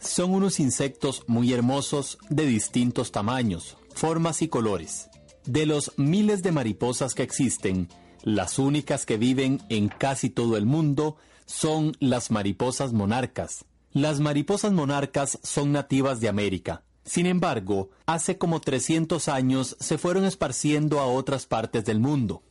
son unos insectos muy hermosos de distintos tamaños, formas y colores. De los miles de mariposas que existen, las únicas que viven en casi todo el mundo son las mariposas monarcas. Las mariposas monarcas son nativas de América. Sin embargo, hace como 300 años se fueron esparciendo a otras partes del mundo.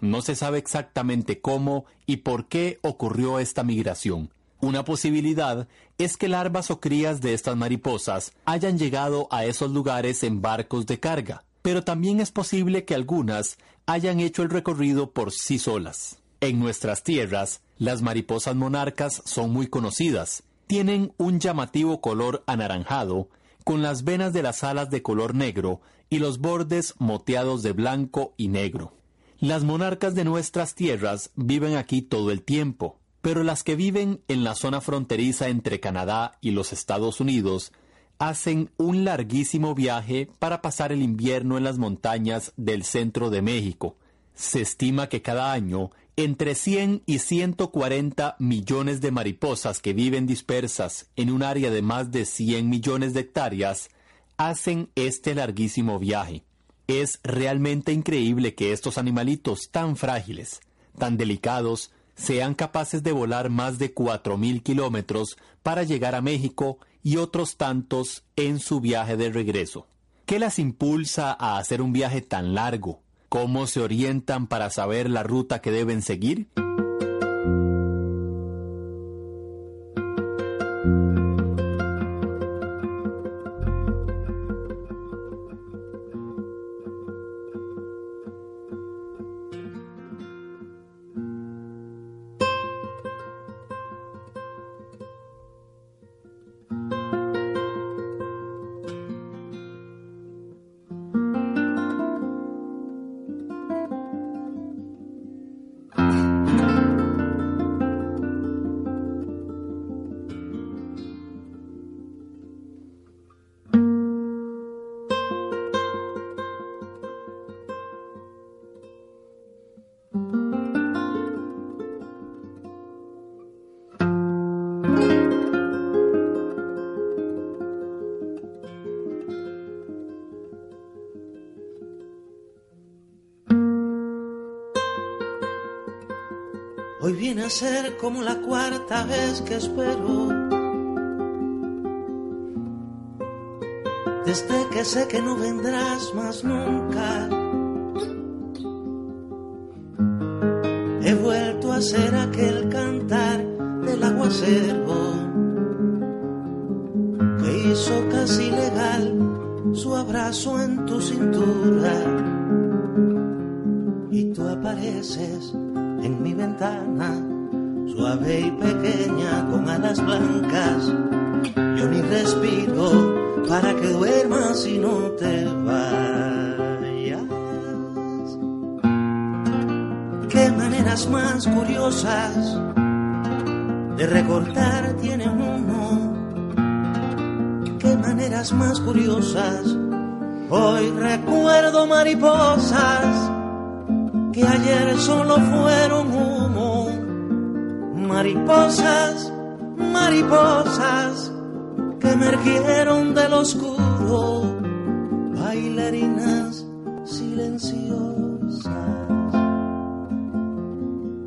No se sabe exactamente cómo y por qué ocurrió esta migración. Una posibilidad es que larvas o crías de estas mariposas hayan llegado a esos lugares en barcos de carga, pero también es posible que algunas hayan hecho el recorrido por sí solas. En nuestras tierras, las mariposas monarcas son muy conocidas. Tienen un llamativo color anaranjado, con las venas de las alas de color negro y los bordes moteados de blanco y negro. Las monarcas de nuestras tierras viven aquí todo el tiempo, pero las que viven en la zona fronteriza entre Canadá y los Estados Unidos hacen un larguísimo viaje para pasar el invierno en las montañas del centro de México. Se estima que cada año entre 100 y 140 millones de mariposas que viven dispersas en un área de más de 100 millones de hectáreas hacen este larguísimo viaje. Es realmente increíble que estos animalitos tan frágiles, tan delicados, sean capaces de volar más de 4.000 kilómetros para llegar a México y otros tantos en su viaje de regreso. ¿Qué las impulsa a hacer un viaje tan largo? ¿Cómo se orientan para saber la ruta que deben seguir? A ser como la cuarta vez que espero. Desde que sé que no vendrás más nunca. He vuelto a ser aquel cantar del aguacero que hizo casi legal su abrazo en tu cintura. Y tú apareces en mi ventana, con alas blancas. Yo ni respiro para que duermas y no te vayas. Qué maneras más curiosas de recordar tiene uno. Qué maneras más curiosas. Hoy recuerdo mariposas que ayer solo fueron humo, mariposas mariposas que emergieron del oscuro, bailarinas silenciosas.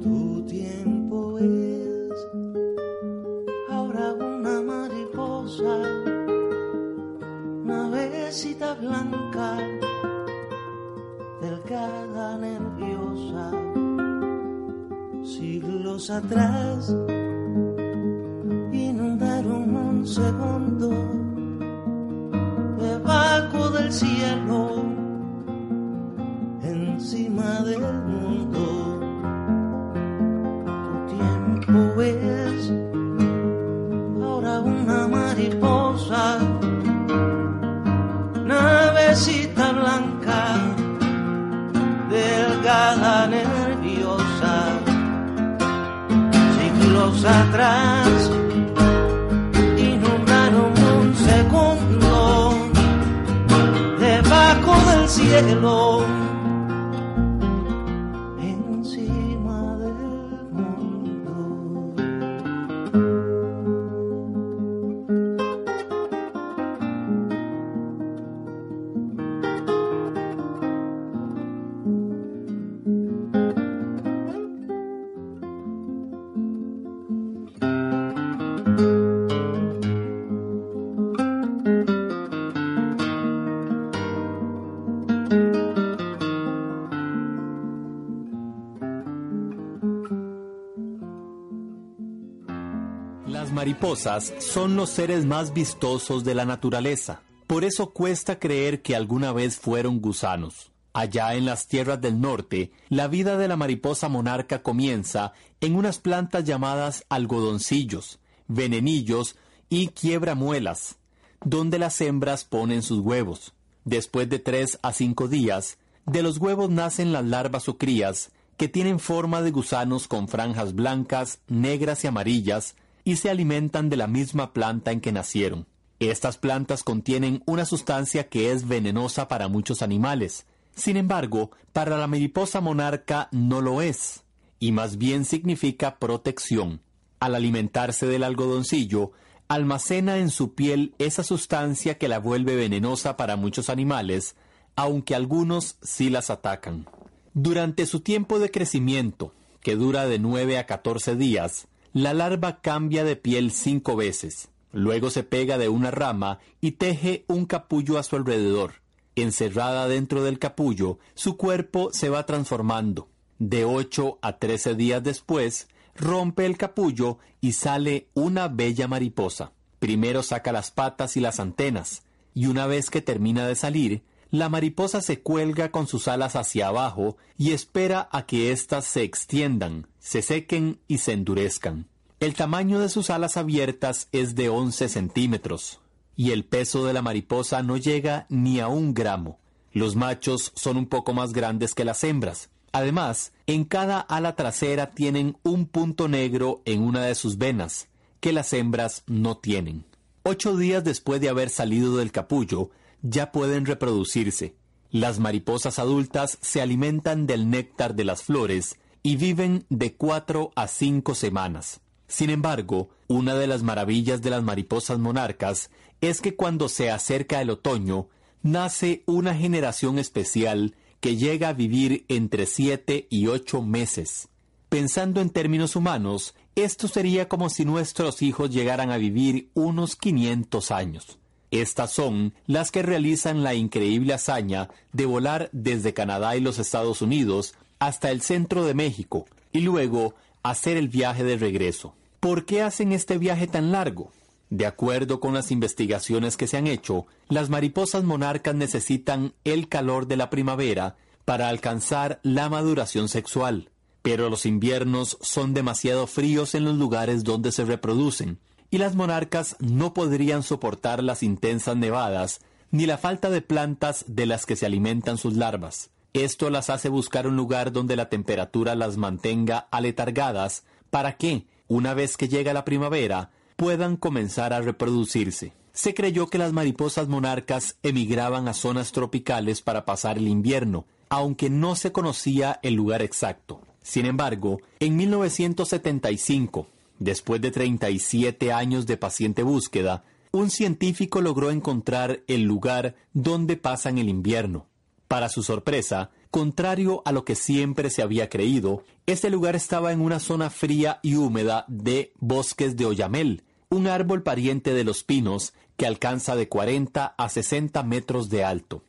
Tu tiempo es ahora una mariposa, navecita blanca, delgada, nerviosa, siglos atrás segundo debajo del cielo, cielo son los seres más vistosos de la naturaleza. Por eso cuesta creer que alguna vez fueron gusanos. Allá en las tierras del norte, la vida de la mariposa monarca comienza en unas plantas llamadas algodoncillos, venenillos y quiebramuelas, donde las hembras ponen sus huevos. Después de tres a cinco días, de los huevos nacen las larvas o crías, que tienen forma de gusanos con franjas blancas, negras y amarillas, y se alimentan de la misma planta en que nacieron. Estas plantas contienen una sustancia que es venenosa para muchos animales. Sin embargo, para la mariposa monarca no lo es, y más bien significa protección. Al alimentarse del algodoncillo, almacena en su piel esa sustancia que la vuelve venenosa para muchos animales, aunque algunos sí las atacan. Durante su tiempo de crecimiento, que dura de 9 a 14 días, la larva cambia de piel cinco veces. Luego se pega de una rama y teje un capullo a su alrededor. Encerrada dentro del capullo, su cuerpo se va transformando. De ocho a trece días después, rompe el capullo y sale una bella mariposa. Primero saca las patas y las antenas, y una vez que termina de salir, la mariposa se cuelga con sus alas hacia abajo y espera a que éstas se extiendan, se sequen y se endurezcan. El tamaño de sus alas abiertas es de 11 centímetros y el peso de la mariposa no llega ni a un gramo. Los machos son un poco más grandes que las hembras. Además, en cada ala trasera tienen un punto negro en una de sus venas, que las hembras no tienen. Ocho días después de haber salido del capullo, ya pueden reproducirse. Las mariposas adultas se alimentan del néctar de las flores y viven de cuatro a cinco semanas. Sin embargo, una de las maravillas de las mariposas monarcas es que cuando se acerca el otoño, nace una generación especial que llega a vivir entre siete y ocho meses. Pensando en términos humanos, esto sería como si nuestros hijos llegaran a vivir unos 500 años. Estas son las que realizan la increíble hazaña de volar desde Canadá y los Estados Unidos hasta el centro de México y luego hacer el viaje de regreso. ¿Por qué hacen este viaje tan largo? De acuerdo con las investigaciones que se han hecho, las mariposas monarcas necesitan el calor de la primavera para alcanzar la maduración sexual, pero los inviernos son demasiado fríos en los lugares donde se reproducen, y las monarcas no podrían soportar las intensas nevadas ni la falta de plantas de las que se alimentan sus larvas. Esto las hace buscar un lugar donde la temperatura las mantenga aletargadas para que, una vez que llega la primavera, puedan comenzar a reproducirse. Se creyó que las mariposas monarcas emigraban a zonas tropicales para pasar el invierno, aunque no se conocía el lugar exacto. Sin embargo, en 1975, Después de 37 años de paciente búsqueda, un científico logró encontrar el lugar donde pasan el invierno. Para su sorpresa, contrario a lo que siempre se había creído, este lugar estaba en una zona fría y húmeda de bosques de oyamel, un árbol pariente de los pinos que alcanza de 40 a 60 metros de alto.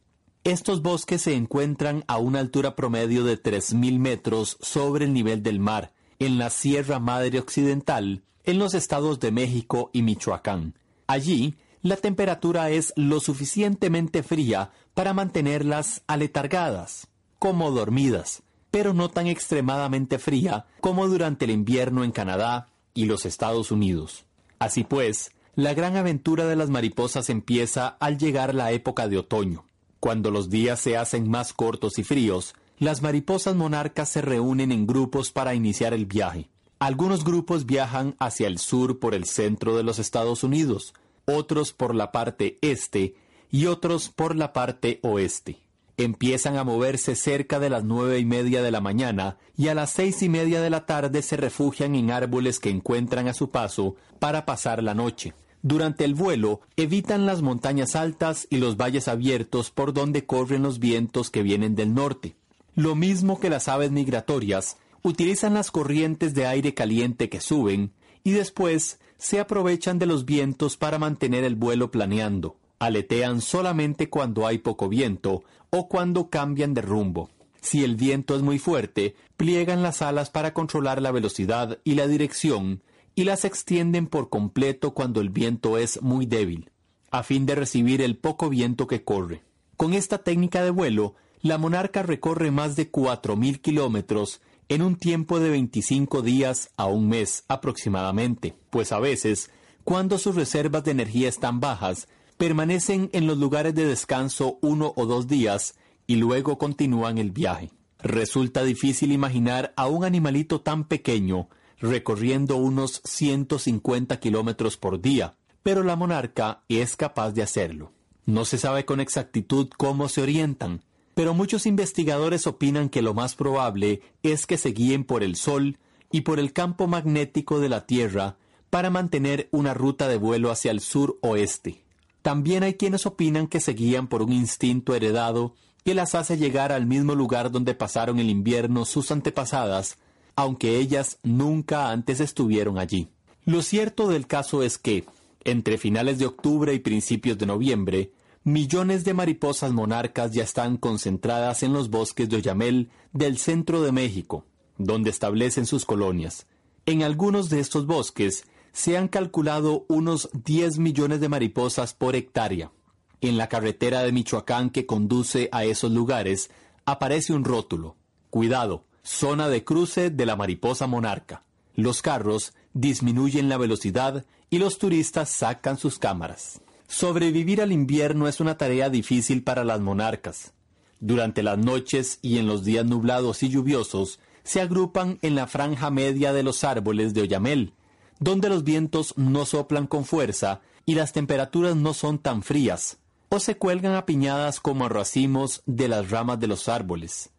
Estos bosques se encuentran a una altura promedio de 3.000 metros sobre el nivel del mar, en la Sierra Madre Occidental, en los estados de México y Michoacán. Allí, la temperatura es lo suficientemente fría para mantenerlas aletargadas, como dormidas, pero no tan extremadamente fría como durante el invierno en Canadá y los Estados Unidos. Así pues, la gran aventura de las mariposas empieza al llegar la época de otoño. Cuando los días se hacen más cortos y fríos, las mariposas monarcas se reúnen en grupos para iniciar el viaje. Algunos grupos viajan hacia el sur por el centro de los Estados Unidos, otros por la parte este y otros por la parte oeste. Empiezan a moverse cerca de las nueve y media de la mañana y a las seis y media de la tarde se refugian en árboles que encuentran a su paso para pasar la noche. Durante el vuelo, evitan las montañas altas y los valles abiertos por donde corren los vientos que vienen del norte. Lo mismo que las aves migratorias, utilizan las corrientes de aire caliente que suben y después se aprovechan de los vientos para mantener el vuelo planeando. Aletean solamente cuando hay poco viento o cuando cambian de rumbo. Si el viento es muy fuerte, pliegan las alas para controlar la velocidad y la dirección y las extienden por completo cuando el viento es muy débil, a fin de recibir el poco viento que corre. Con esta técnica de vuelo, la monarca recorre más de 4.000 kilómetros en un tiempo de 25 días a un mes aproximadamente, pues a veces, cuando sus reservas de energía están bajas, permanecen en los lugares de descanso uno o dos días y luego continúan el viaje. Resulta difícil imaginar a un animalito tan pequeño recorriendo unos 150 kilómetros por día, pero la monarca es capaz de hacerlo. No se sabe con exactitud cómo se orientan, pero muchos investigadores opinan que lo más probable es que se guíen por el Sol y por el campo magnético de la Tierra para mantener una ruta de vuelo hacia el sur-oeste. También hay quienes opinan que se guían por un instinto heredado que las hace llegar al mismo lugar donde pasaron el invierno sus antepasadas aunque ellas nunca antes estuvieron allí. Lo cierto del caso es que, entre finales de octubre y principios de noviembre, millones de mariposas monarcas ya están concentradas en los bosques de Oyamel del centro de México, donde establecen sus colonias. En algunos de estos bosques se han calculado unos 10 millones de mariposas por hectárea. En la carretera de Michoacán que conduce a esos lugares aparece un rótulo. Cuidado, zona de cruce de la mariposa monarca. Los carros disminuyen la velocidad y los turistas sacan sus cámaras. Sobrevivir al invierno es una tarea difícil para las monarcas. Durante las noches y en los días nublados y lluviosos, se agrupan en la franja media de los árboles de Oyamel, donde los vientos no soplan con fuerza y las temperaturas no son tan frías, o se cuelgan apiñadas como racimos de las ramas de los árboles.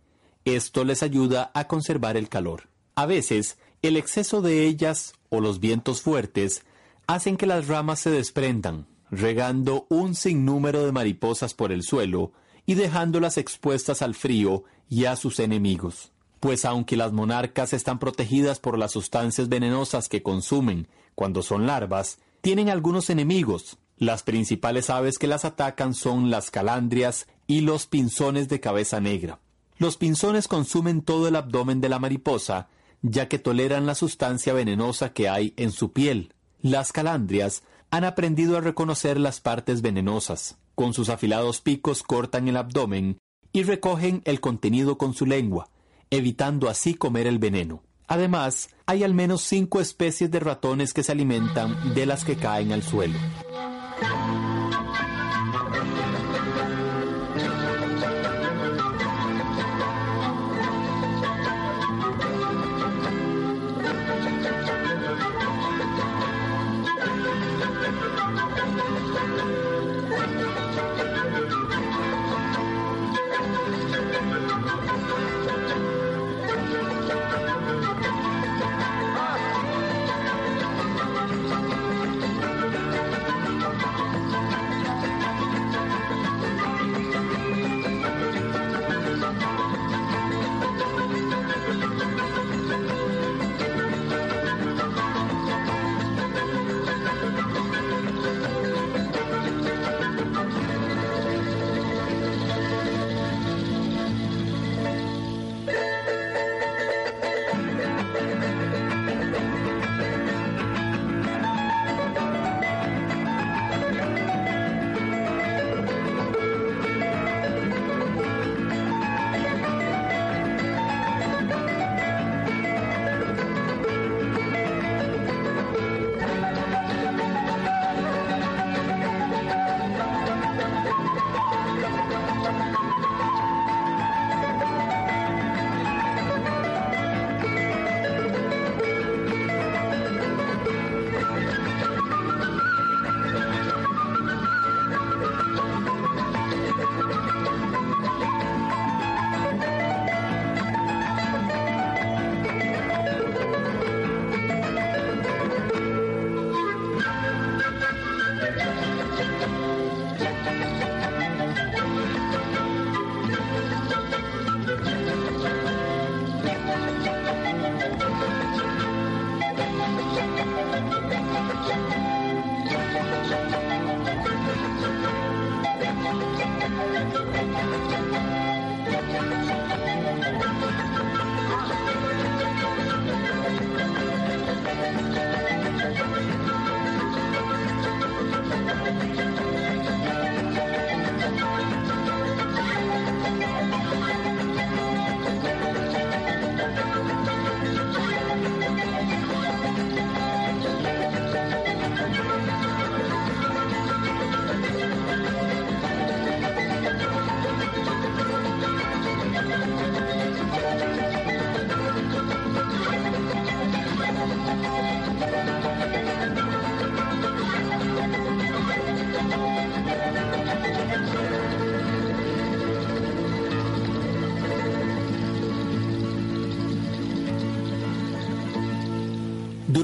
Esto les ayuda a conservar el calor. A veces, el exceso de ellas o los vientos fuertes hacen que las ramas se desprendan, regando un sinnúmero de mariposas por el suelo y dejándolas expuestas al frío y a sus enemigos. Pues aunque las monarcas están protegidas por las sustancias venenosas que consumen cuando son larvas, tienen algunos enemigos. Las principales aves que las atacan son las calandrias y los pinzones de cabeza negra. Los pinzones consumen todo el abdomen de la mariposa, ya que toleran la sustancia venenosa que hay en su piel. Las calandrias han aprendido a reconocer las partes venenosas. Con sus afilados picos cortan el abdomen y recogen el contenido con su lengua, evitando así comer el veneno. Además, hay al menos cinco especies de ratones que se alimentan de las que caen al suelo.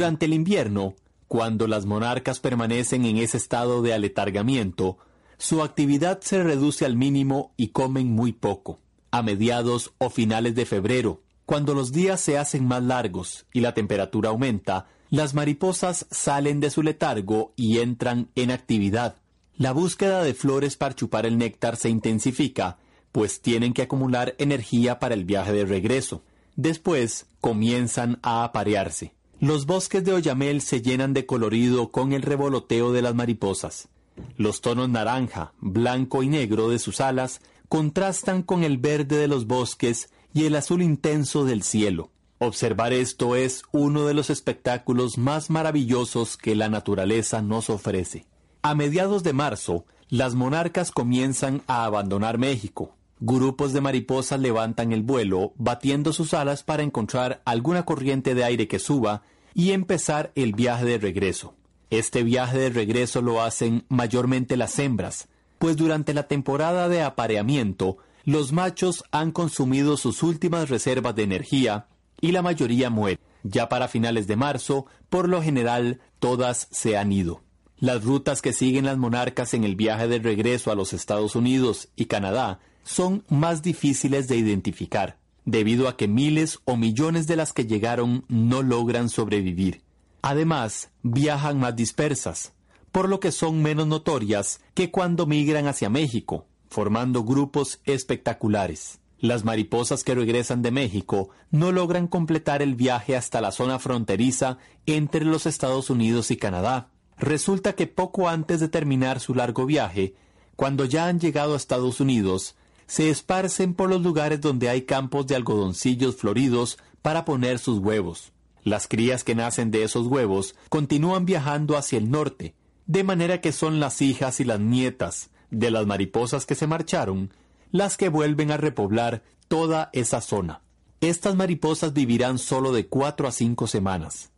Durante el invierno, cuando las monarcas permanecen en ese estado de aletargamiento, su actividad se reduce al mínimo y comen muy poco. A mediados o finales de febrero, cuando los días se hacen más largos y la temperatura aumenta, las mariposas salen de su letargo y entran en actividad. La búsqueda de flores para chupar el néctar se intensifica, pues tienen que acumular energía para el viaje de regreso. Después comienzan a aparearse. Los bosques de Oyamel se llenan de colorido con el revoloteo de las mariposas. Los tonos naranja, blanco y negro de sus alas contrastan con el verde de los bosques y el azul intenso del cielo. Observar esto es uno de los espectáculos más maravillosos que la naturaleza nos ofrece. A mediados de marzo, las monarcas comienzan a abandonar México. Grupos de mariposas levantan el vuelo, batiendo sus alas para encontrar alguna corriente de aire que suba y empezar el viaje de regreso. Este viaje de regreso lo hacen mayormente las hembras, pues durante la temporada de apareamiento, los machos han consumido sus últimas reservas de energía y la mayoría muere. Ya para finales de marzo, por lo general, todas se han ido. Las rutas que siguen las monarcas en el viaje de regreso a los Estados Unidos y Canadá son más difíciles de identificar, debido a que miles o millones de las que llegaron no logran sobrevivir. Además, viajan más dispersas, por lo que son menos notorias que cuando migran hacia México, formando grupos espectaculares. Las mariposas que regresan de México no logran completar el viaje hasta la zona fronteriza entre los Estados Unidos y Canadá. Resulta que poco antes de terminar su largo viaje, cuando ya han llegado a Estados Unidos, se esparcen por los lugares donde hay campos de algodoncillos floridos para poner sus huevos. Las crías que nacen de esos huevos continúan viajando hacia el norte, de manera que son las hijas y las nietas de las mariposas que se marcharon las que vuelven a repoblar toda esa zona. Estas mariposas vivirán solo de cuatro a cinco semanas,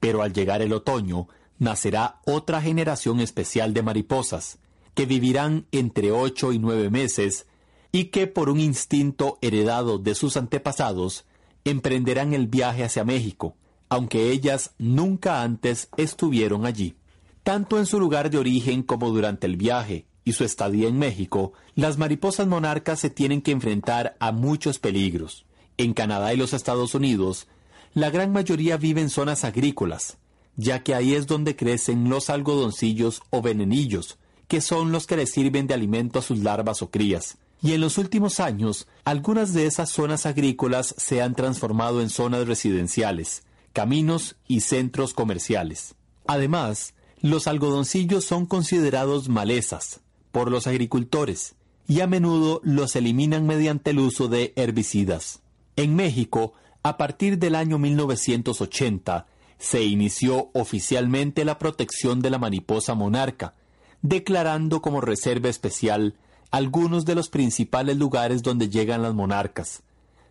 pero al llegar el otoño nacerá otra generación especial de mariposas, que vivirán entre ocho y nueve meses y que por un instinto heredado de sus antepasados emprenderán el viaje hacia México, aunque ellas nunca antes estuvieron allí. Tanto en su lugar de origen como durante el viaje y su estadía en México, las mariposas monarcas se tienen que enfrentar a muchos peligros. En Canadá y los Estados Unidos, la gran mayoría vive en zonas agrícolas, ya que ahí es donde crecen los algodoncillos o venenillos, que son los que le sirven de alimento a sus larvas o crías. Y en los últimos años, algunas de esas zonas agrícolas se han transformado en zonas residenciales, caminos y centros comerciales. Además, los algodoncillos son considerados malezas, por los agricultores y a menudo los eliminan mediante el uso de herbicidas. En México, a partir del año 1980, se inició oficialmente la protección de la mariposa monarca, declarando como reserva especial algunos de los principales lugares donde llegan las monarcas.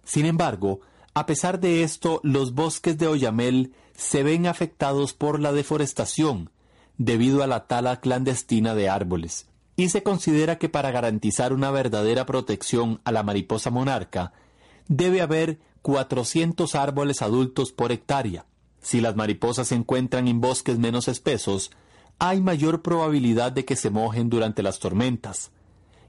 Sin embargo, a pesar de esto, los bosques de Oyamel se ven afectados por la deforestación, debido a la tala clandestina de árboles y se considera que para garantizar una verdadera protección a la mariposa monarca, debe haber 400 árboles adultos por hectárea. Si las mariposas se encuentran en bosques menos espesos, hay mayor probabilidad de que se mojen durante las tormentas,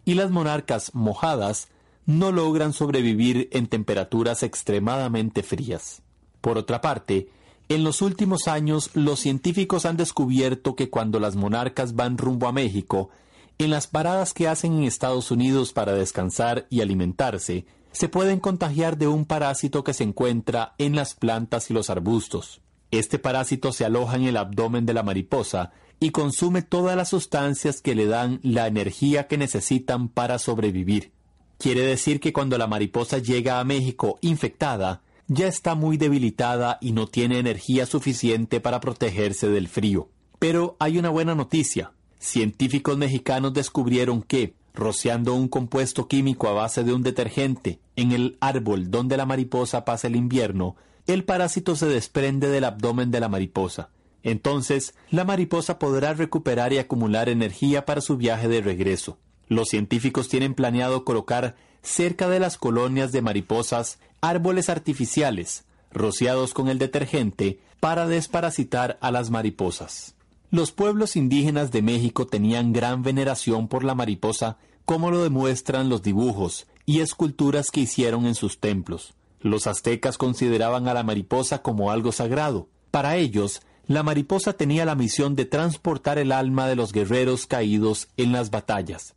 y las monarcas mojadas no logran sobrevivir en temperaturas extremadamente frías. Por otra parte, en los últimos años los científicos han descubierto que cuando las monarcas van rumbo a México, en las paradas que hacen en Estados Unidos para descansar y alimentarse, se pueden contagiar de un parásito que se encuentra en las plantas y los arbustos. Este parásito se aloja en el abdomen de la mariposa y consume todas las sustancias que le dan la energía que necesitan para sobrevivir. Quiere decir que cuando la mariposa llega a México infectada, ya está muy debilitada y no tiene energía suficiente para protegerse del frío. Pero hay una buena noticia. Científicos mexicanos descubrieron que, rociando un compuesto químico a base de un detergente en el árbol donde la mariposa pasa el invierno, el parásito se desprende del abdomen de la mariposa. Entonces, la mariposa podrá recuperar y acumular energía para su viaje de regreso. Los científicos tienen planeado colocar cerca de las colonias de mariposas árboles artificiales rociados con el detergente para desparasitar a las mariposas. Los pueblos indígenas de México tenían gran veneración por la mariposa, como lo demuestran los dibujos y esculturas que hicieron en sus templos. Los aztecas consideraban a la mariposa como algo sagrado. Para ellos, la mariposa tenía la misión de transportar el alma de los guerreros caídos en las batallas.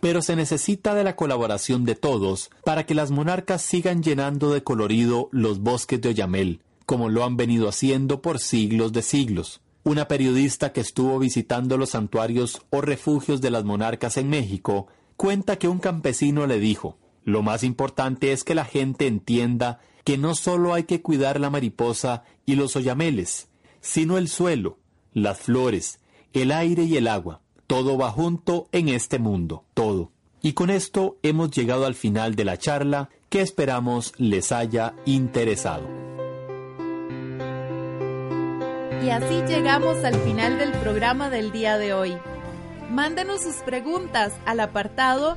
Pero se necesita de la colaboración de todos para que las monarcas sigan llenando de colorido los bosques de Oyamel, como lo han venido haciendo por siglos de siglos. Una periodista que estuvo visitando los santuarios o refugios de las monarcas en México cuenta que un campesino le dijo, lo más importante es que la gente entienda que no solo hay que cuidar la mariposa y los oyameles, sino el suelo, las flores, el aire y el agua. Todo va junto en este mundo, todo. Y con esto hemos llegado al final de la charla que esperamos les haya interesado. Y así llegamos al final del programa del día de hoy. Mándenos sus preguntas al apartado